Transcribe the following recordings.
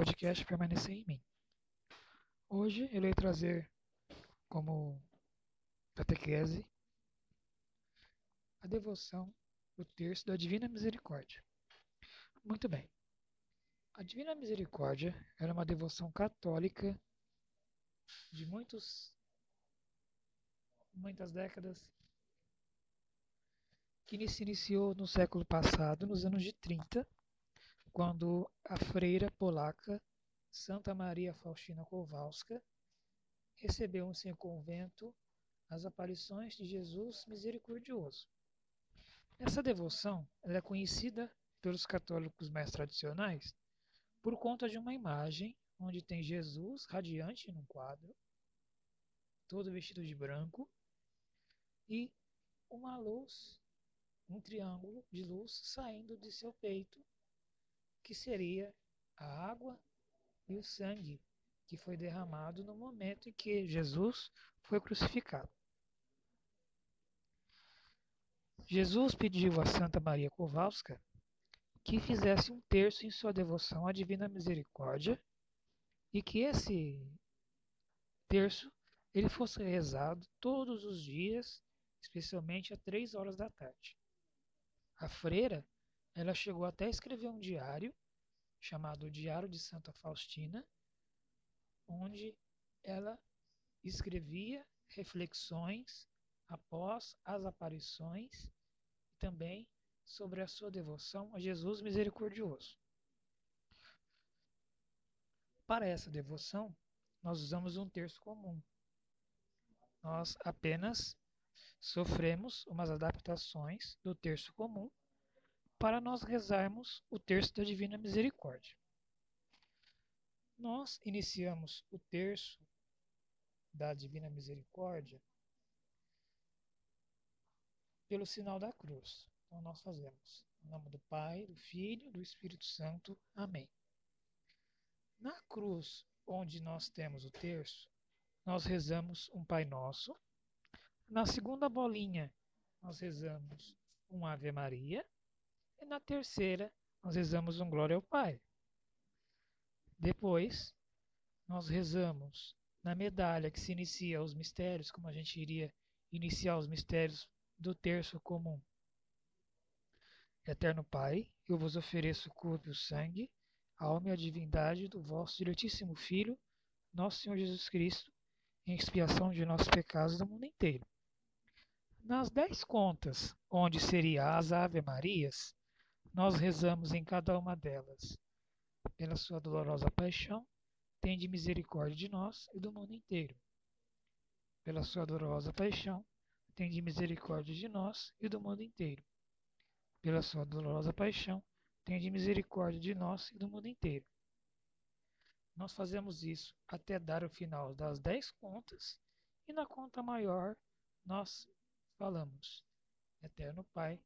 podcast Permanecer em Mim. Hoje eu irei trazer como catequese a devoção do terço da Divina Misericórdia. Muito bem. A Divina Misericórdia era uma devoção católica de muitos, muitas décadas que se iniciou no século passado, nos anos de 30, quando a freira polaca Santa Maria Faustina Kowalska recebeu em seu convento as aparições de Jesus misericordioso. Essa devoção é conhecida pelos católicos mais tradicionais por conta de uma imagem onde tem Jesus radiante num quadro, todo vestido de branco, e uma luz, um triângulo de luz saindo de seu peito, que seria a água e o sangue que foi derramado no momento em que Jesus foi crucificado. Jesus pediu a Santa Maria Kowalska que fizesse um terço em sua devoção à Divina Misericórdia e que esse terço ele fosse rezado todos os dias, especialmente às três horas da tarde. A freira ela chegou até a escrever um diário chamado Diário de Santa Faustina, onde ela escrevia reflexões após as aparições e também sobre a sua devoção a Jesus misericordioso. Para essa devoção, nós usamos um terço comum. Nós apenas sofremos umas adaptações do terço comum para nós rezarmos o terço da Divina Misericórdia. Nós iniciamos o terço da Divina Misericórdia pelo sinal da cruz. Então nós fazemos em nome do Pai, do Filho, do Espírito Santo. Amém. Na cruz onde nós temos o terço, nós rezamos um Pai Nosso. Na segunda bolinha, nós rezamos um Ave Maria. E na terceira, nós rezamos um Glória ao Pai. Depois, nós rezamos na medalha que se inicia os mistérios, como a gente iria iniciar os mistérios do terço comum. Eterno Pai, eu vos ofereço o corpo e o sangue, a alma e a divindade do vosso diletíssimo Filho, nosso Senhor Jesus Cristo, em expiação de nossos pecados do mundo inteiro. Nas dez contas, onde seria as Ave Marias, nós rezamos em cada uma delas. Pela sua dolorosa paixão, tende misericórdia de nós e do mundo inteiro. Pela sua dolorosa paixão, tende misericórdia de nós e do mundo inteiro. Pela sua dolorosa paixão, tende misericórdia de nós e do mundo inteiro. Nós fazemos isso até dar o final das dez contas, e na conta maior nós falamos: Eterno Pai,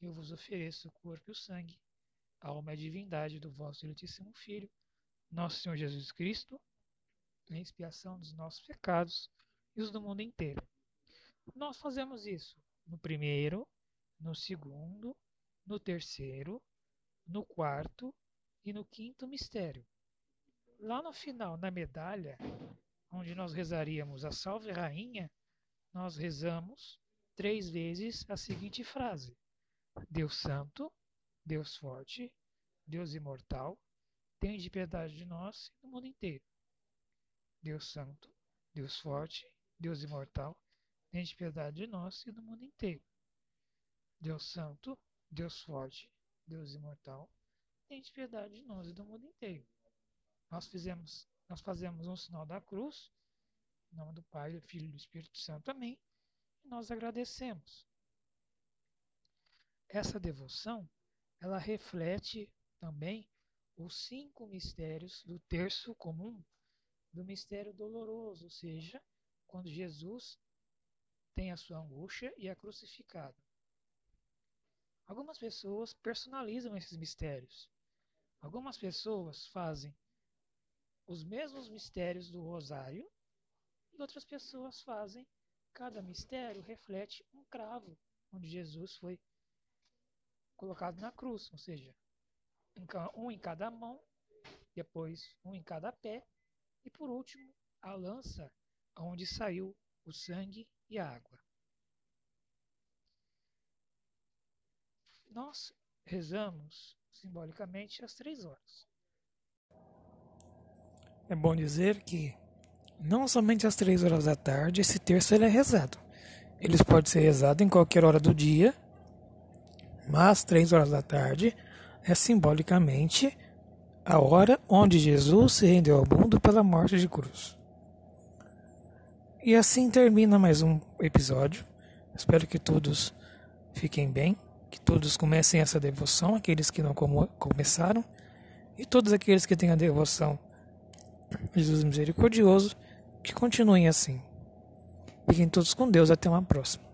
eu vos ofereço o corpo e o sangue, a alma e a divindade do vosso diletíssimo Filho, nosso Senhor Jesus Cristo, em expiação dos nossos pecados e os do mundo inteiro. Nós fazemos isso no primeiro, no segundo, no terceiro, no quarto e no quinto mistério. Lá no final, na medalha, onde nós rezaríamos a Salve Rainha, nós rezamos três vezes a seguinte frase: Deus Santo, Deus Forte, Deus Imortal, de piedade de nós e do mundo inteiro. Deus Santo, Deus Forte, Deus Imortal, de piedade de nós e do mundo inteiro. Deus Santo, Deus Forte, Deus Imortal, de piedade de nós e do mundo inteiro. Nós fizemos, nós fazemos um sinal da cruz, em nome do Pai, do Filho e do Espírito Santo, amém. E nós agradecemos essa devoção, ela reflete também os cinco mistérios do terço comum do mistério doloroso, ou seja, quando Jesus tem a sua angústia e é crucificado. Algumas pessoas personalizam esses mistérios. Algumas pessoas fazem os mesmos mistérios do rosário e outras pessoas fazem cada mistério reflete um cravo onde Jesus foi colocado na cruz, ou seja, um em cada mão, depois um em cada pé, e por último a lança onde saiu o sangue e a água. Nós rezamos simbolicamente às três horas. É bom dizer que não somente às três horas da tarde esse terço ele é rezado. Ele pode ser rezado em qualquer hora do dia, mas três horas da tarde é simbolicamente a hora onde Jesus se rendeu ao mundo pela morte de cruz. E assim termina mais um episódio. Espero que todos fiquem bem, que todos comecem essa devoção, aqueles que não começaram, e todos aqueles que têm a devoção Jesus misericordioso, que continuem assim. Fiquem todos com Deus, até uma próxima.